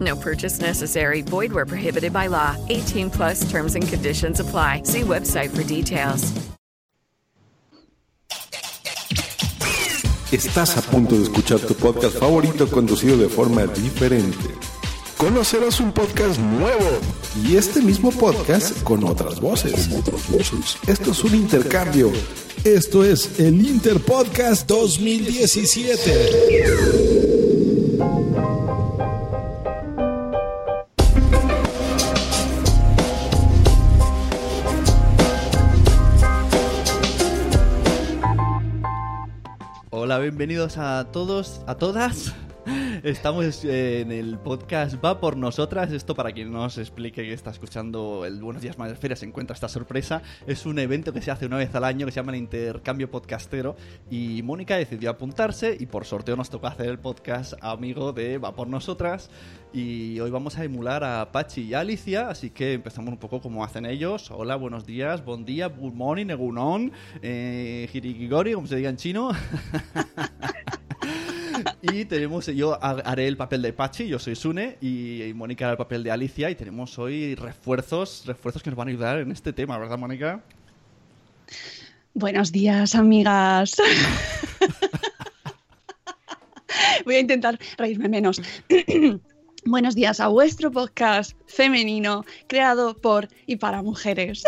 No purchase necessary. Void where prohibited by law. 18 plus terms and conditions apply. See website for details. Estás a punto de escuchar tu podcast favorito conducido de forma diferente. Conocerás un podcast nuevo y este mismo podcast con otras voces. Esto es un intercambio. Esto es el Interpodcast 2017. Hola, bienvenidos a todos, a todas. Estamos en el podcast Va por Nosotras. Esto, para quien no os explique que está escuchando el Buenos Días Madresfera, se encuentra esta sorpresa. Es un evento que se hace una vez al año que se llama el Intercambio Podcastero. Y Mónica decidió apuntarse y por sorteo nos tocó hacer el podcast amigo de Va por Nosotras. Y hoy vamos a emular a Pachi y a Alicia, así que empezamos un poco como hacen ellos. Hola, buenos días, buen día, good morning, egunon, eh, como se diga en chino. y tenemos, yo haré el papel de Pachi, yo soy Sune, y, Mónica hará el papel de Alicia, y tenemos hoy refuerzos, refuerzos que nos van a ayudar en este tema, ¿verdad, Mónica? Buenos días, amigas. Voy a intentar reírme menos. Buenos días a vuestro podcast femenino creado por y para mujeres.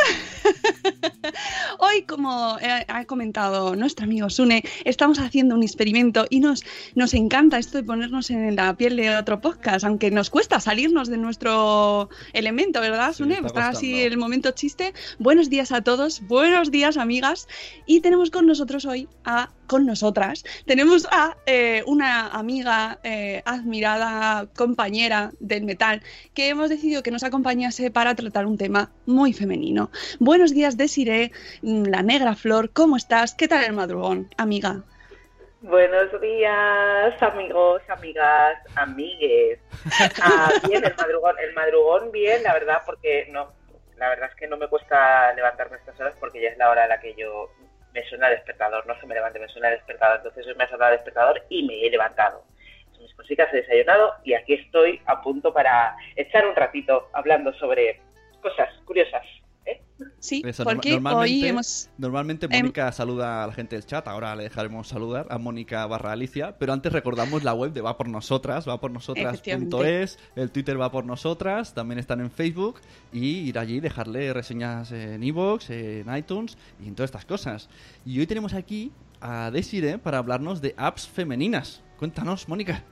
Hoy, como ha comentado nuestro amigo Sune, estamos haciendo un experimento y nos, nos encanta esto de ponernos en la piel de otro podcast, aunque nos cuesta salirnos de nuestro elemento, ¿verdad, Sune? está, así el momento chiste. Buenos días a todos, buenos días, amigas. Y tenemos con nosotros hoy a con nosotras tenemos a eh, una amiga eh, admirada, compañera del metal, que hemos decidido que nos acompañase para tratar un tema muy femenino. Buenos días, Desiree, mm, la negra flor, ¿cómo estás? ¿Qué tal el madrugón, amiga? Buenos días, amigos, amigas, amigues. Ah, bien, el madrugón, el madrugón bien, la verdad, porque no, la verdad es que no me cuesta levantarme estas horas porque ya es la hora a la que yo me suena el despertador, no se me levante, me suena el despertador. Entonces me ha sonado el despertador y me he levantado. Mis cositas, he desayunado y aquí estoy a punto para echar un ratito hablando sobre cosas curiosas. Sí, porque hoy hemos... Normalmente em, Mónica saluda a la gente del chat, ahora le dejaremos saludar a Mónica barra Alicia, pero antes recordamos la web de Va por Nosotras, va por nosotras.es, el Twitter va por nosotras, también están en Facebook y ir allí dejarle reseñas en iVoox, en iTunes y en todas estas cosas. Y hoy tenemos aquí a Desire para hablarnos de apps femeninas. Cuéntanos, Mónica.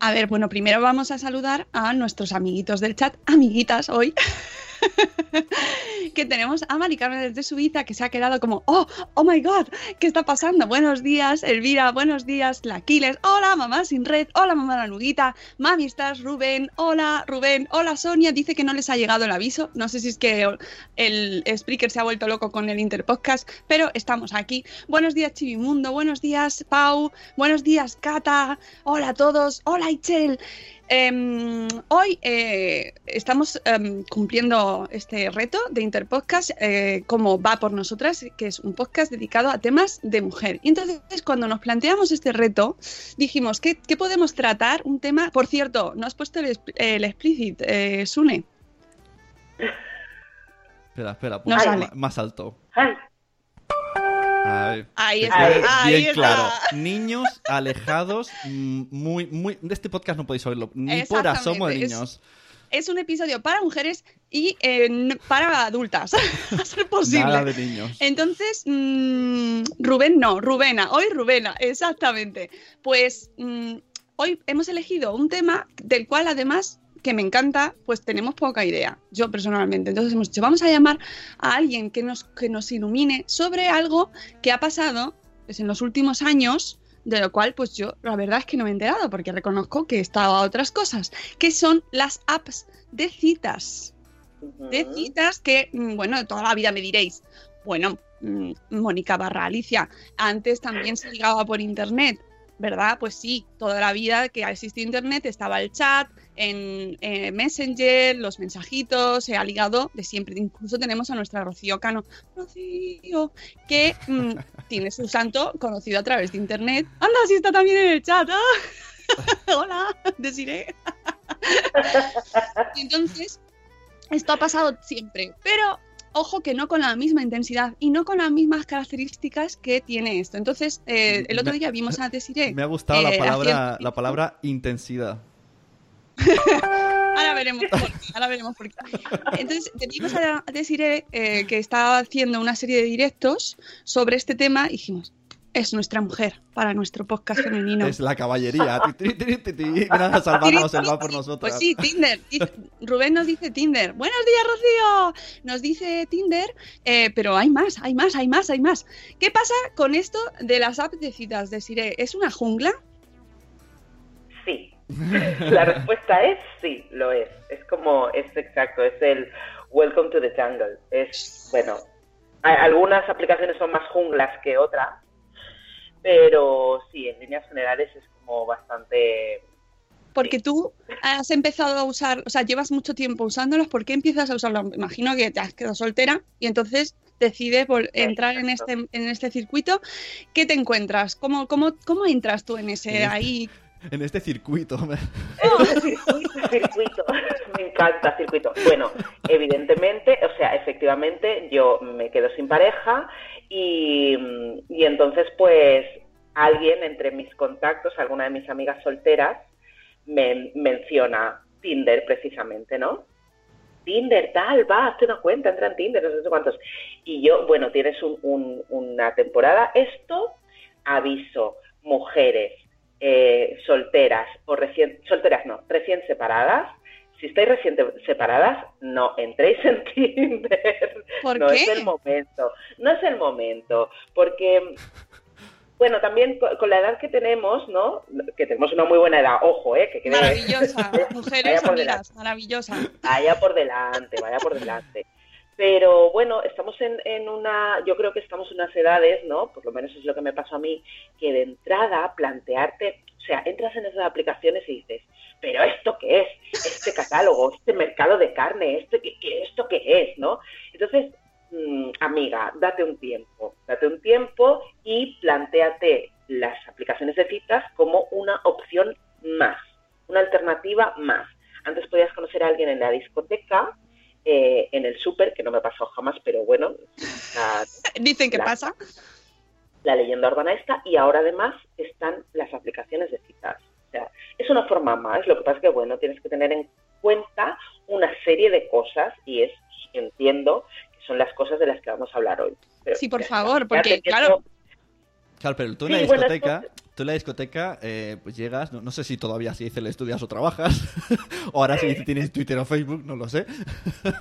A ver, bueno, primero vamos a saludar a nuestros amiguitos del chat, amiguitas hoy. que tenemos a Mari Carmen desde Suiza que se ha quedado como, oh, oh my god, ¿qué está pasando? Buenos días, Elvira, buenos días, la Aquiles, hola mamá sin red, hola mamá la nuguita, mami estás, Rubén, hola Rubén, hola Sonia, dice que no les ha llegado el aviso, no sé si es que el Spreaker se ha vuelto loco con el Interpodcast, pero estamos aquí. Buenos días Chivimundo, buenos días Pau, buenos días Cata, hola a todos, hola Ichel. Em, hoy eh, estamos em, cumpliendo este reto de Interpodcast eh, como va por nosotras, que es un podcast dedicado a temas de mujer. Y entonces, cuando nos planteamos este reto, dijimos, ¿qué, podemos tratar? Un tema, por cierto, ¿no has puesto el, el explicit, eh, Sune? Espera, espera, más, más alto. Ahí está. Bien, claro. Niños alejados, muy, muy. De este podcast no podéis oírlo. Ni por asomo de niños. es un episodio para mujeres y eh, para adultas, a ser posible. Nada de niños. Entonces, mm, Rubén no, Rubena, hoy Rubena, exactamente. Pues mm, hoy hemos elegido un tema del cual además que me encanta, pues tenemos poca idea, yo personalmente. Entonces hemos dicho, vamos a llamar a alguien que nos, que nos ilumine sobre algo que ha pasado pues, en los últimos años, de lo cual pues yo la verdad es que no me he enterado, porque reconozco que he estado a otras cosas, que son las apps de citas de citas que, mm, bueno, toda la vida me diréis, bueno, mm, Mónica barra Alicia, antes también se ligaba por internet, ¿verdad? Pues sí, toda la vida que ha existido internet estaba el chat, en eh, Messenger, los mensajitos, se ha ligado de siempre. Incluso tenemos a nuestra Rocío Cano, Rocío, que mm, tiene su santo conocido a través de internet. Anda, sí está también en el chat. ¡Ah! Hola, deciré. Entonces, esto ha pasado siempre, pero ojo que no con la misma intensidad y no con las mismas características que tiene esto. Entonces, eh, el otro día vimos a Desiree. Me ha gustado la eh, palabra, la palabra intensidad. Ahora veremos por qué. Ahora veremos por qué. Entonces, te a Desiree eh, que estaba haciendo una serie de directos sobre este tema y dijimos, es nuestra mujer para nuestro podcast femenino. Es la caballería. Él va por nosotros. Pues sí, Tinder. Rubén nos dice Tinder. Buenos días, Rocío. Nos dice Tinder, eh, pero hay más, hay más, hay más, hay más. ¿Qué pasa con esto de las apps de citas de Sire? ¿Es una jungla? La respuesta es sí, lo es. Es como, es exacto, es el Welcome to the Jungle. Es, bueno, hay- algunas aplicaciones son más junglas que otras, pero sí, en líneas generales es como bastante... Porque tú has empezado a usar, o sea, llevas mucho tiempo usándolos. ¿Por qué empiezas a usarlos? Me Imagino que te has quedado soltera y entonces decides entrar en este, en este circuito. ¿Qué te encuentras? ¿Cómo, cómo, cómo entras tú en ese este- ahí? En este circuito. Circuito, circuito. Me encanta circuito. Bueno, evidentemente, o sea, efectivamente, yo me quedo sin pareja y, y entonces, pues, alguien entre mis contactos, alguna de mis amigas solteras, me menciona Tinder precisamente, ¿no? Tinder, tal, va, hazte una cuenta, entra en Tinder, no sé cuántos. Y yo, bueno, tienes un- un- una temporada, esto, aviso, mujeres, eh, solteras o recién, solteras no, recién separadas, si estáis recién separadas, no entréis en Tinder. ¿Por no qué? es el momento. No es el momento. Porque, bueno, también co- con la edad que tenemos, ¿no? Que tenemos una muy buena edad, ojo, ¿eh? Que quede- Maravillosa, mujeres amigas, delante. maravillosa. Vaya por delante, vaya por delante. Pero bueno, estamos en, en una, yo creo que estamos en unas edades, ¿no? Por lo menos es lo que me pasó a mí, que de entrada plantearte, o sea, entras en esas aplicaciones y dices, pero ¿esto qué es? Este catálogo, este mercado de carne, este, ¿qué, ¿esto qué es? ¿No? Entonces, mm, amiga, date un tiempo, date un tiempo y planteate las aplicaciones de citas como una opción más, una alternativa más. Antes podías conocer a alguien en la discoteca, eh, en el súper, me ha pasado jamás, pero bueno, la, Dicen que La- pasa. la leyenda urbana esta, y ahora además están las aplicaciones de citas. O sea, es una forma más, lo que pasa es que, bueno, tienes que tener en cuenta una serie de cosas, y es, entiendo, que son las cosas de las que vamos a hablar hoy. Pero Sí, por favor, porque, claro, Claro, pero tú en la bueno, discoteca, esto- tú en la discoteca, eh, pues llegas, no, no sé si todavía si dice le estudias o trabajas, o ahora si tienes Twitter o Facebook, no lo sé.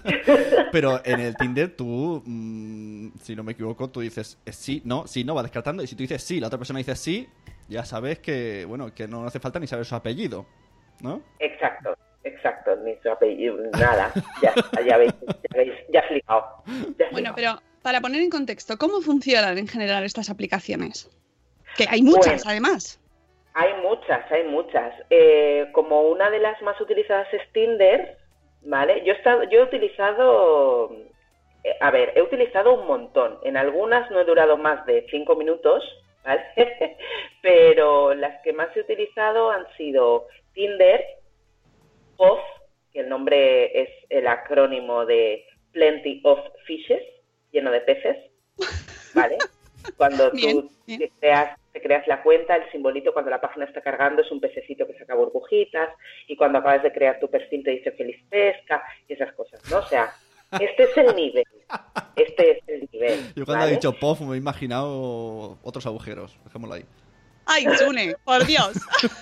pero en el Tinder tú, mm, si no me equivoco, tú dices eh, sí, no, sí, no, va descartando, y si tú dices sí, la otra persona dice sí, ya sabes que, bueno, que no hace falta ni saber su apellido, ¿no? Exacto, exacto, ni su apellido, nada. Ya, ya veis, ya veis, ya flipado. bueno, pero para poner en contexto, ¿cómo funcionan en general estas aplicaciones? Que hay muchas, Bueno. además. Hay muchas, hay muchas. Eh, como una de las más utilizadas es Tinder, ¿vale? Yo he, estado, yo he utilizado, eh, a ver, he utilizado un montón. En algunas no he durado más de cinco minutos, ¿vale? Pero las que más he utilizado han sido Tinder, POF, que el nombre es el acrónimo de Plenty of Fishes, lleno de peces, ¿vale? Cuando tú Bien, bien. Creas la cuenta, el simbolito cuando la página está cargando es un pececito que saca burbujitas y cuando acabas de crear tu perfil te dice feliz pesca y esas cosas, ¿no? O sea, este es el nivel. Este es el nivel. Yo cuando ¿vale? he dicho POF me he imaginado otros agujeros. Dejémoslo ahí. Ay, Sune, por Dios.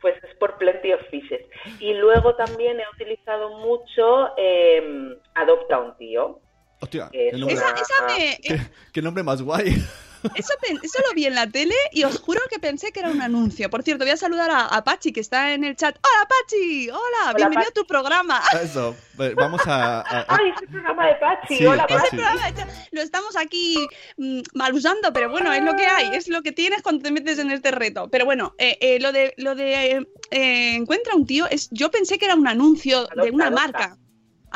Pues es por Plenty of Fishes. Y luego también he utilizado mucho eh, Adopta un tío. Hostia, qué nombre, Esa, esa me, qué- qué nombre más guay. Eso, lo vi en la tele y os juro que pensé que era un anuncio. Por cierto, voy a saludar a, a Pachi que está en el chat. ¡Hola, Pachi! ¡Hola! bienvenido Pachi. a tu programa. Eso, ve- vamos a... a- a- ¡Ay, es el programa de Pachi! Sí, ¡Hola, Pachi. Esto- Lo estamos aquí mm, mal usando, pero bueno, es lo que hay, es lo que tienes cuando te metes en este reto. Pero bueno, eh, eh, lo de lo de eh, encuentra un tío es, yo pensé que era un anuncio de una adopta. marca.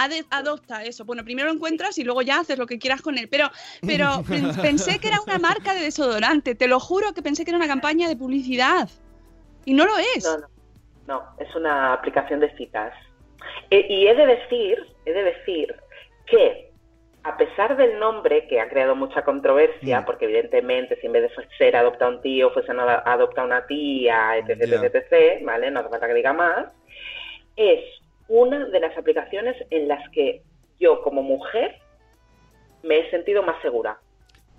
Ade- adopta eso. Bueno, primero lo encuentras y luego ya haces lo que quieras con él. Pero, pero pen- pensé que era una marca de desodorante. Te lo juro que pensé que era una campaña de publicidad. Y no lo es. No, no, no, es una aplicación de citas. E- y he de decir, he de decir que a pesar del nombre que ha creado mucha controversia, Mm. porque evidentemente si en vez de ser adopta un tío fuese adopta una tía, etc, etc, ¿vale? No hace falta que diga más. Es una de las aplicaciones en las que yo como mujer me he sentido más segura.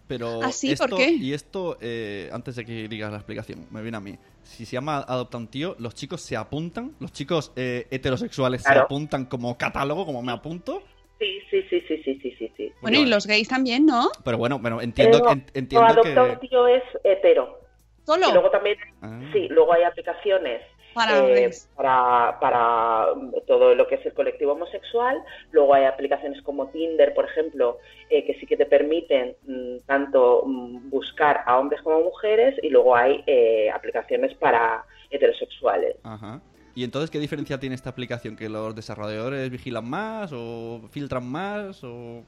Pero ¿Ah, sí? esto, ¿Por qué? Y esto, eh, antes de que digas la explicación, me viene a mí. Si se llama Adopta un tío, los chicos se apuntan, los chicos eh, heterosexuales se apuntan como catálogo, como me apunto. Sí, sí, sí, sí, sí, sí, sí. Bueno, y los gays también, ¿no? Pero bueno, bueno entiendo, no, en- entiendo no, adopta un que... tío es hetero. Solo Y luego también, Ah. sí, luego hay aplicaciones para eh, para, para mm, todo lo que es el colectivo homosexual. Luego hay aplicaciones como Tinder, por ejemplo, eh, que sí que te permiten mm, tanto mm, buscar a hombres como a mujeres. Y luego hay eh, aplicaciones para heterosexuales. Ajá. ¿Y entonces qué diferencia tiene esta aplicación? ¿Que los desarrolladores vigilan más o filtran más o...?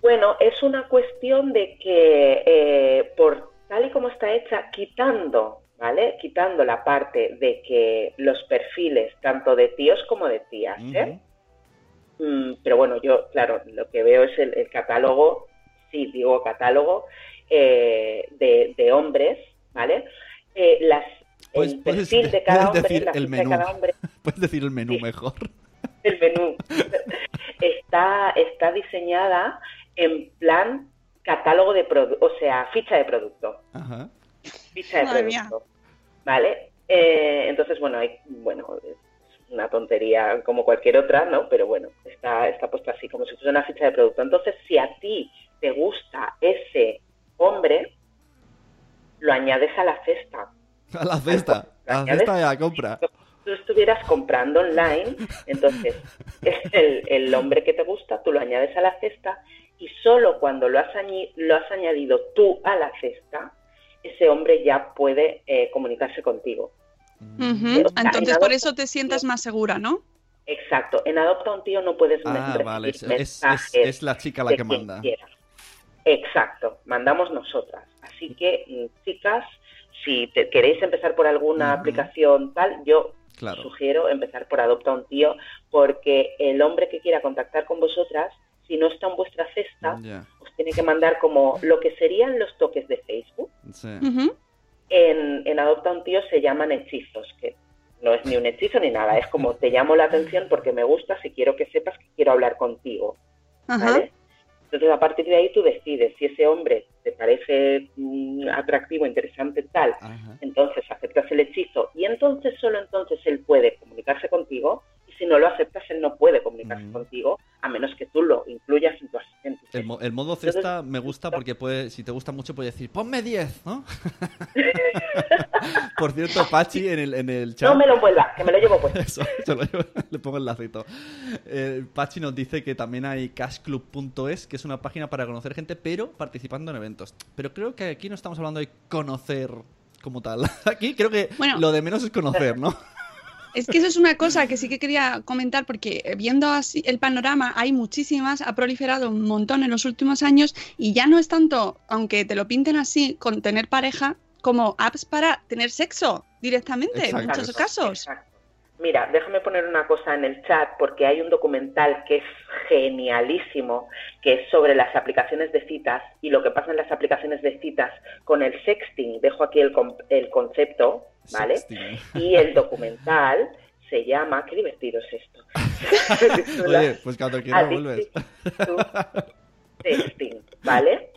Bueno, es una cuestión de que eh, por tal y como está hecha, quitando, ¿vale? Quitando la parte de que los perfiles, tanto de tíos como de tías, ¿eh? Mm, pero bueno, yo, claro, lo que veo es el, el catálogo, sí, digo catálogo, eh, de, de hombres, ¿vale? Eh, las, Pues el puedes- perfil de cada hombre, decir el ficha de menú. cada hombre, Puedes decir el menú Sí. mejor. el menú, está, está diseñada en plan catálogo de producto, o sea, ficha de producto. Ajá. Ficha de Madre mía. producto. ¿Vale? Eh, entonces, bueno, hay, bueno, es una tontería como cualquier otra, ¿no? Pero bueno, está, está puesta así, como si fuese una ficha de producto. Entonces, si a ti te gusta ese hombre, lo añades a la cesta. A la cesta. A la cesta de la compra. Tú estuvieras comprando online, entonces es el, el hombre que te gusta, tú lo añades a la cesta y solo cuando lo has, añi- lo has añadido tú a la cesta, ese hombre ya puede eh, comunicarse contigo. Ujú. o sea, Entonces, en por eso te sientas más segura, ¿no? Exacto. En Adopta a un tío no puedes Ah, recibir vale. Es, es- mensajes es- es la chica la que manda. quiera. Exacto. Mandamos nosotras. Así que, mm, chicas, si te- queréis empezar por alguna aplicación tal, yo Claro. sugiero empezar por Adopta a un tío, porque el hombre que quiera contactar con vosotras, si no está en vuestra cesta. Tiene que mandar como lo que serían los toques de Facebook. Sí. En, en Adopta a un tío se llaman hechizos, que no es ni un hechizo ni nada, es como te llamo la atención porque me gustas y quiero que sepas que quiero hablar contigo. ¿vale? Entonces, a partir de ahí tú decides si ese hombre te parece mm, atractivo, interesante, tal, entonces aceptas el hechizo y entonces solo entonces él puede comunicarse contigo si no lo aceptas él no puede comunicarse contigo a menos que tú lo incluyas en tu asistente. El, mo- el modo Entonces, cesta me gusta porque puede, si te gusta mucho puedes decir, ponme 10, ¿no? Por cierto, Pachi en el, en el chat... No me lo envuelva, que me lo llevo puesto. Eso, se lo llevo- le pongo el lacito. Eh, Pachi nos dice que también hay cashclub.es, que es una página para conocer gente, pero participando en eventos. Pero creo que aquí no estamos hablando de conocer como tal. Aquí creo que Bueno. lo de menos es conocer, ¿no? Es que eso es una cosa que sí que quería comentar porque viendo así el panorama hay muchísimas, ha proliferado un montón en los últimos años y ya no es tanto, aunque te lo pinten así, con tener pareja, como apps para tener sexo directamente en muchos casos. Exacto. Mira, déjame poner una cosa en el chat porque hay un documental que es genialísimo, que es sobre las aplicaciones de citas y lo que pasa en las aplicaciones de citas con el sexting. Dejo aquí el, el concepto, ¿vale? Sexting. Y el documental se llama, qué divertido es esto. Oye, pues cuando quieras vuelves. Sexting, ¿vale?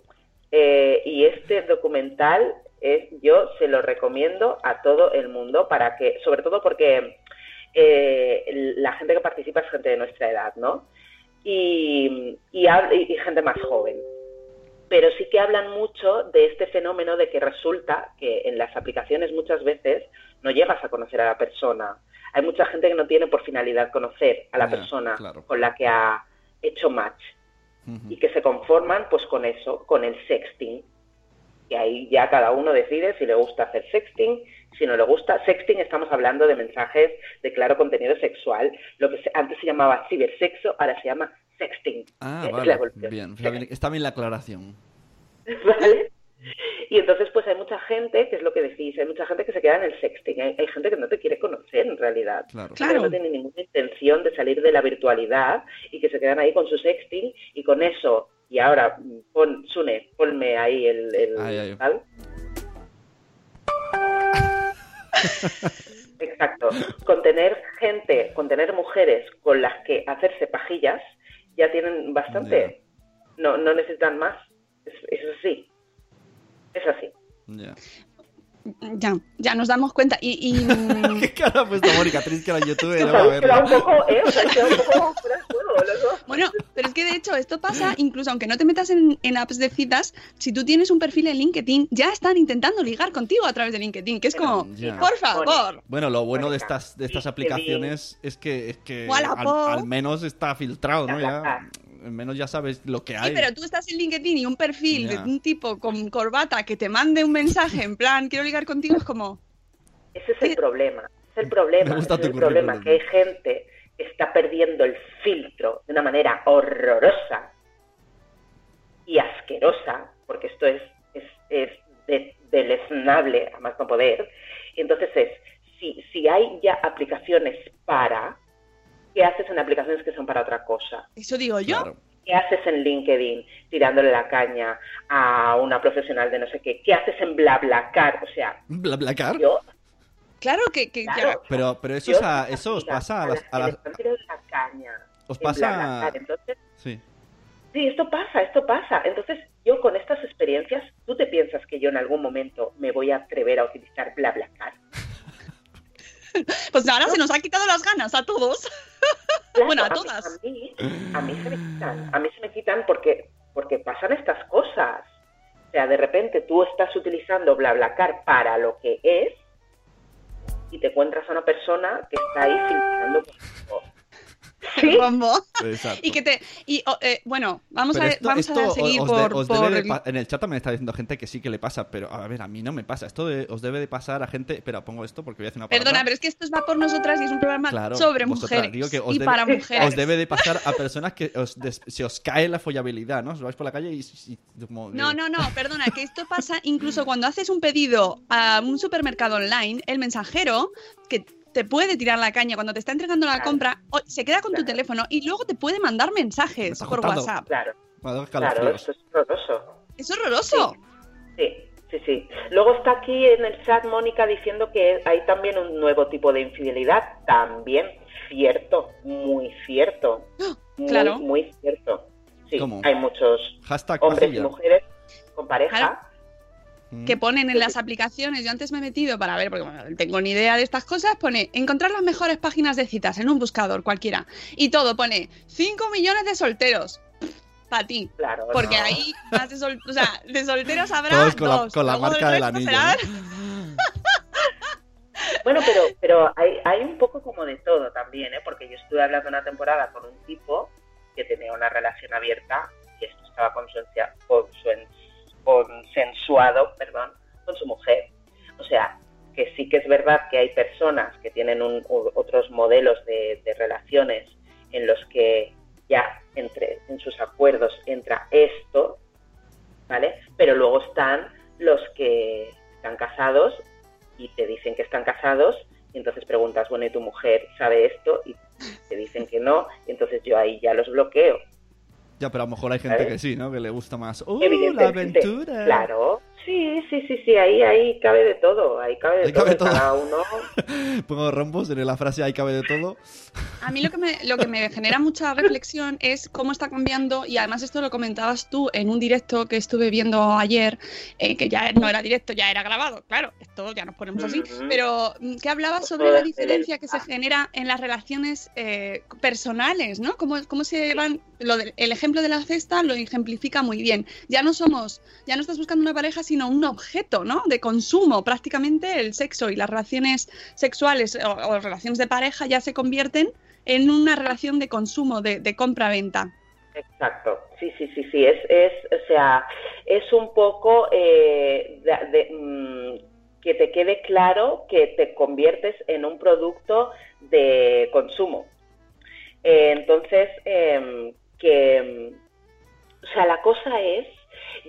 Eh, y este documental es, yo se lo recomiendo a todo el mundo para que, sobre todo porque eh, la gente que participa es gente de nuestra edad, ¿no? Y- y gente más joven. Pero sí que hablan mucho de este fenómeno de que resulta que en las aplicaciones muchas veces no llegas a conocer a la persona. Hay mucha gente que no tiene por finalidad conocer a la persona claro. con la que ha hecho match y que se conforman pues con eso, con el sexting. Y ahí ya cada uno decide si le gusta hacer sexting, si no le gusta. Sexting estamos hablando de mensajes de claro contenido sexual. Lo que antes se llamaba cibersexo, ahora se llama sexting. Ah, vale. Bien, está bien, está bien la aclaración. ¿Vale? Y entonces, pues hay mucha gente, que es lo que decís, hay mucha gente que se queda en el sexting. Hay, hay gente que no te quiere conocer en realidad. Claro. Que Claro. no tiene ninguna intención de salir de la virtualidad y que se quedan ahí con su sexting y con eso. Y ahora, pon, Sune, ponme ahí el. el Ay, ay. tal. Exacto. Con tener gente, con tener mujeres con las que hacerse pajillas, ya tienen bastante. No, no necesitan más. Es, es así. Es así. Ya, ya nos damos cuenta. Y, y, ¿Qué cara ha puesto Mónica? Tenéis que ir a YouTube y Os no va a habéis quedado un poco, ¿eh? Habéis quedado un poco fuera de juego, los dos. bueno, pero es que de hecho esto pasa, incluso aunque no te metas en, en apps de citas, si tú tienes un perfil en LinkedIn, ya están intentando ligar contigo a través de LinkedIn, que es como, Ya. por favor. Bueno, lo bueno de estas, de estas aplicaciones es que, es que al, al menos está filtrado, ¿no? Ya, menos ya sabes lo que Sí, hay. pero tú estás en LinkedIn y un perfil de un tipo con corbata que te mande un mensaje en plan, quiero ligar contigo, es como, Ese es el problema. Es el problema. Me gusta ese tu es el problema que hay gente que está perdiendo el filtro de una manera horrorosa y asquerosa, porque esto es, es, es de- deleznable a más no poder. Y entonces es, si, si hay ya aplicaciones para, ¿qué haces en aplicaciones que son para otra cosa? eso digo yo. Claro. ¿Qué haces en LinkedIn tirándole la caña a una profesional de no sé qué? ¿Qué haces en BlaBlaCar? O sea, ¿BlaBlaCar? yo Claro que, que- Claro. Pero, pero eso, Yo es a- eso os pasa a las a las- están tirando la caña Os pasa... Entonces, Sí. sí, esto pasa, esto pasa. Entonces, yo con estas experiencias, ¿tú te piensas que yo en algún momento me voy a atrever a utilizar BlaBlaCar? Pues ahora se nos ha quitado las ganas a todos. Claro, Bueno, a mí- todas. A mí, a mí se me quitan, a mí se me quitan porque, porque pasan estas cosas. O sea, de repente tú estás utilizando BlaBlaCar para lo que es y te encuentras a una persona que está ahí filtrando. Sí, Bombo. Exacto. Y que te. Y, oh, eh, bueno, vamos, Pero a, esto- vamos a seguir os de- por. os por debe de el- pa- En el chat también está diciendo gente que sí que le pasa, pero a ver, a mí no me pasa. Esto de- os debe de pasar a gente. Espera, pongo esto porque voy a hacer una palabra. Perdona, pero es que esto va por nosotras y es un programa Claro, sobre vosotras. mujeres. Digo que os y debe- para mujeres. Os debe de pasar a personas que os des- se os cae la follabilidad, ¿no? Os vais por la calle y. y- como- No, no, no, perdona, que esto pasa incluso cuando haces un pedido a un supermercado online, el mensajero que te puede tirar la caña cuando te está entregando la Claro. compra, o- se queda con tu teléfono y luego te puede mandar Me mensajes por. WhatsApp. claro, claro, esto es horroroso. Es horroroso. Sí, sí, sí. Luego está aquí en el chat Mónica diciendo que hay también un nuevo tipo de infidelidad. También cierto, muy cierto. Muy, Claro. muy cierto. Sí, ¿Cómo? hay muchos Hashtag hombres y mujeres con pareja. Que ponen en las aplicaciones, yo antes me he metido para ver, porque bueno, no tengo ni idea de estas cosas, pone encontrar las mejores páginas de citas en un buscador cualquiera. Y todo pone 5 millones de solteros. Para ti. Claro. Porque no. ahí más de, sol- o sea, de solteros habrá Todos con la- dos. con la marca el del resto anillo, serán- Bueno, pero, pero hay, hay un poco como de todo también, ¿eh? Porque yo estuve hablando una temporada con un tipo que tenía una relación abierta y esto estaba consensia- consuen- consensuado, perdón, con su mujer. O sea, que sí que es verdad que hay personas que tienen un- otros modelos de, de relaciones en los que ya entre en sus acuerdos entra esto, ¿vale? Pero luego están los que están casados y te dicen que están casados Y entonces preguntas, bueno, ¿y tu mujer sabe esto? Y te dicen que no, y entonces yo ahí ya los bloqueo. Ya, pero a lo mejor hay gente ¿Sabes? que sí, ¿no? Que le gusta más. ¡Uh, la aventura! Claro, sí, sí, sí, sí, ahí, ahí cabe de todo, ahí cabe de Ahí todo, cabe todo. cada uno. Pongo rombos en la frase ahí cabe de todo. A mí lo que, me, lo que me genera mucha reflexión es cómo está cambiando, y además esto lo comentabas tú en un directo que estuve viendo ayer, eh, que ya no era directo, ya era grabado, claro, esto ya nos ponemos así, Ujú. pero mm, que hablaba sobre la diferencia que se genera en las relaciones eh, personales, ¿no? Cómo, cómo se van, lo del- el ejemplo de la cesta lo ejemplifica muy bien. Ya no somos, ya no estás buscando una pareja, sino un objeto, ¿no? De consumo, prácticamente el sexo y las relaciones sexuales o, o relaciones de pareja ya se convierten en una relación de consumo, de, de compra-venta. Exacto, sí, sí, sí, sí, es, es o sea, es un poco eh, mm, que te quede claro que te conviertes en un producto de consumo. Eh, entonces, em, que, em, o sea, la cosa es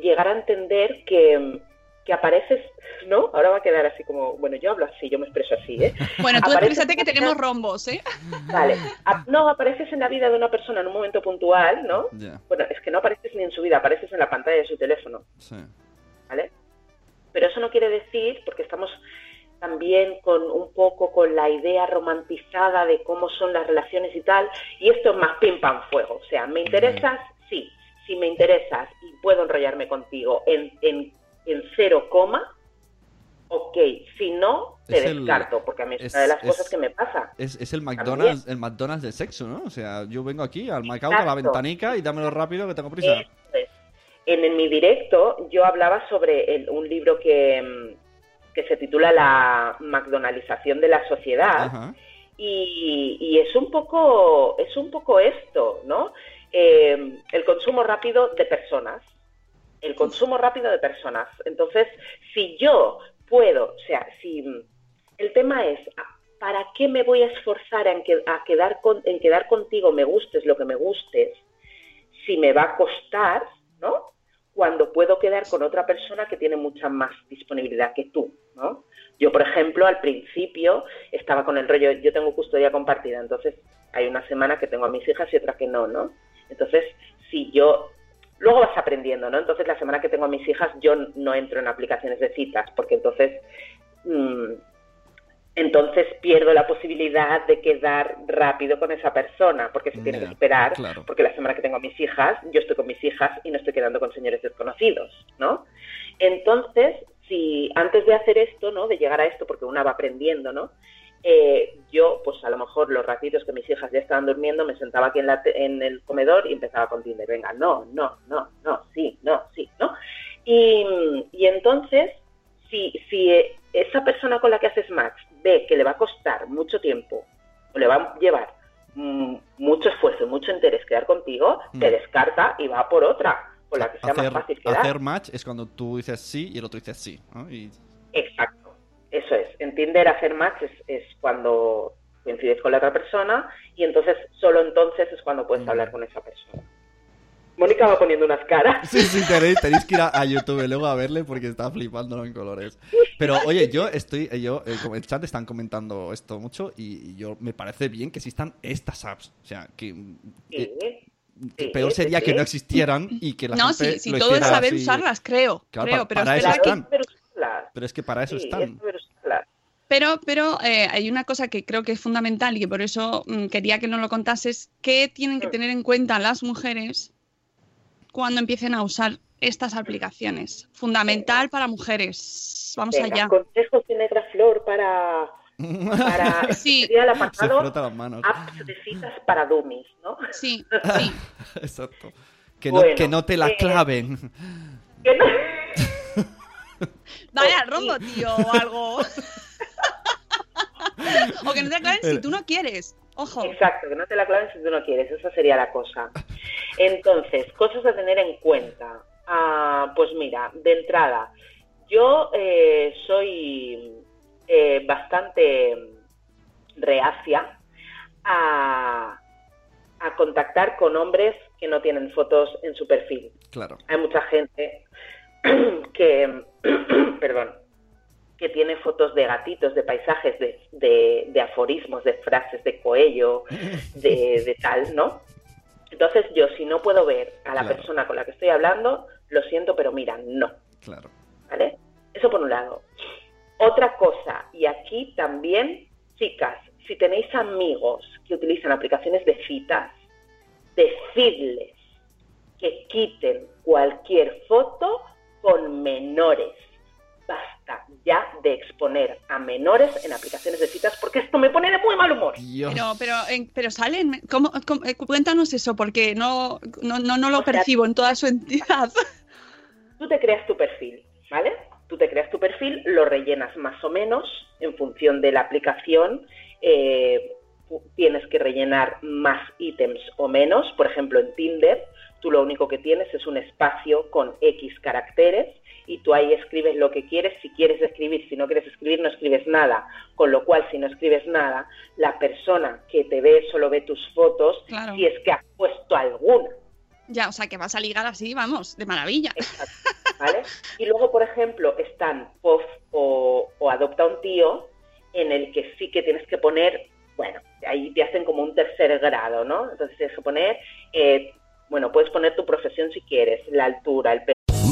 llegar a entender que, que apareces, ¿no? Ahora va a quedar así como, bueno, yo hablo así, yo me expreso así, ¿eh? Bueno, tú Aparece exprésate que tenemos rombos, ¿eh? Vale, A- no, apareces en la vida de una persona en un momento puntual, ¿no? Ya, Bueno, es que no apareces ni en su vida, apareces en la pantalla de su teléfono, sí. ¿vale? Pero eso no quiere decir, porque estamos también con un poco con la idea romantizada de cómo son las relaciones y tal, y esto es más pim pam fuego, o sea, ¿me interesas? Sí, si me interesas y puedo enrollarme contigo en, en, en cero coma, ok, si no, te Es el- descarto, porque a mí es, es- una de las es- cosas que me pasa. Es, es el McDonald's, el McDonald's del sexo, ¿no? O sea, yo vengo aquí al McAuto, a la Exacto. ventanica y dámelo rápido que tengo prisa. En, en mi directo yo hablaba sobre el- un libro que, mm, que se titula La McDonaldización de la sociedad Ajá. y, y es un poco es un poco esto, ¿no? Eh, el consumo rápido de personas, el consumo rápido de personas. Entonces, si yo puedo, o sea, si mm, el tema es ¿para qué me voy a esforzar en, que- a quedar con- en quedar contigo, me gustes lo que me gustes, si me va a costar, ¿no? Cuando puedo quedar con otra persona que tiene mucha más disponibilidad que tú, ¿no? Yo, por ejemplo, al principio estaba con el rollo, yo tengo custodia compartida, entonces hay una semana que tengo a mis hijas y otra que no, ¿no? Entonces, si yo luego vas aprendiendo, ¿no? Entonces, la semana que tengo a mis hijas, yo no entro en aplicaciones de citas, porque entonces, mm, entonces pierdo la posibilidad de quedar rápido con esa persona, porque se tiene que esperar, claro. porque la semana que tengo a mis hijas, yo estoy con mis hijas y no estoy quedando con señores desconocidos, ¿no? Entonces, si antes de hacer esto, ¿no? De llegar a esto, porque una va aprendiendo, ¿no? Eh, yo, pues a lo mejor los ratitos que mis hijas ya estaban durmiendo, me sentaba aquí en, la te- en el comedor y empezaba con Tinder. Venga, no, no, no, no, sí, no, sí, ¿no? Y, y entonces, si, si esa persona con la que haces match ve que le va a costar mucho tiempo o le va a llevar mm, mucho esfuerzo y mucho interés quedar contigo, te Mm. descarta y va por otra, con la que sea hacer, más fácil quedar. hacer match es cuando tú dices sí y el otro dice sí. ¿no? Y Exacto, eso es. En Tinder hacer match es cuando coincides con la otra persona y entonces, solo entonces es cuando puedes hablar con esa persona. Mónica va poniendo unas caras. Sí, sí, tenéis, tenéis que ir a, a YouTube luego a verle porque está flipándolo en colores. Pero oye, yo estoy, eh, yo, eh, como el chat están comentando esto mucho y, yo me parece bien que existan estas apps. O sea, que Sí, eh, sí, peor sería sí, que sí. no existieran y que la No, gente si, si lo todo es saber así. usarlas, creo. Claro, creo pa- pero para es eso que- están. es saber usarlas. Pero es que para eso Sí, están. es. Pero, pero eh, hay una cosa que creo que es fundamental y que por eso mm, quería que nos lo contases, ¿qué tienen que tener en cuenta las mujeres cuando empiecen a usar estas aplicaciones? Fundamental para mujeres. Vamos Venga, allá. consejos de negra flor para... para Sí. el Se apartado frota las manos. apps de citas para dummies, ¿no? Sí, sí. Exacto. Que no, Bueno, que no te la eh, claven. Que no- Vaya rombo, tío, o algo. O que no te aclaren si tú no quieres. Ojo. Exacto, que no te la claven si tú no quieres, esa sería la cosa. Entonces, cosas a tener en cuenta. Ah, pues mira, de entrada, yo eh, soy eh, bastante reacia a, a contactar con hombres que no tienen fotos en su perfil. Claro. Hay mucha gente que, perdón, que tiene fotos de gatitos, de paisajes, de, de- de aforismos, de frases de Coello, de, de tal, ¿no? Entonces yo si no puedo ver a la Claro. persona con la que estoy hablando, lo siento, pero mira, no. Claro. ¿Vale? Eso por un lado. Otra cosa, y aquí también, chicas, si tenéis amigos que utilizan aplicaciones de citas, decidles que quiten cualquier foto con menores. Basta ya de exponer a menores en aplicaciones de citas porque esto me pone de muy mal humor. Dios. Pero, pero, en- pero salen, ¿cómo, cómo- eh, cuéntanos eso, porque no, no, no, no lo O sea, percibo en toda su entidad. Tú te creas tu perfil, ¿vale? Tú te creas tu perfil, lo rellenas más o menos en función de la aplicación. eh, tienes que rellenar más ítems o menos. Por ejemplo, en Tinder, tú lo único que tienes es un espacio con X caracteres y tú ahí escribes lo que quieres. Si quieres escribir, si no quieres escribir, no escribes nada. Con lo cual, si no escribes nada, la persona que te ve solo ve tus fotos Claro. si es que has puesto alguna. Ya, o sea, que vas a ligar así, vamos, de maravilla. Exacto, ¿vale? Y luego, por ejemplo, están POF o, o Adopta un tío, en el que sí que tienes que poner, bueno, ahí te hacen como un tercer grado, ¿no? Entonces tienes que poner, eh, bueno, puedes poner tu profesión si quieres, la altura, el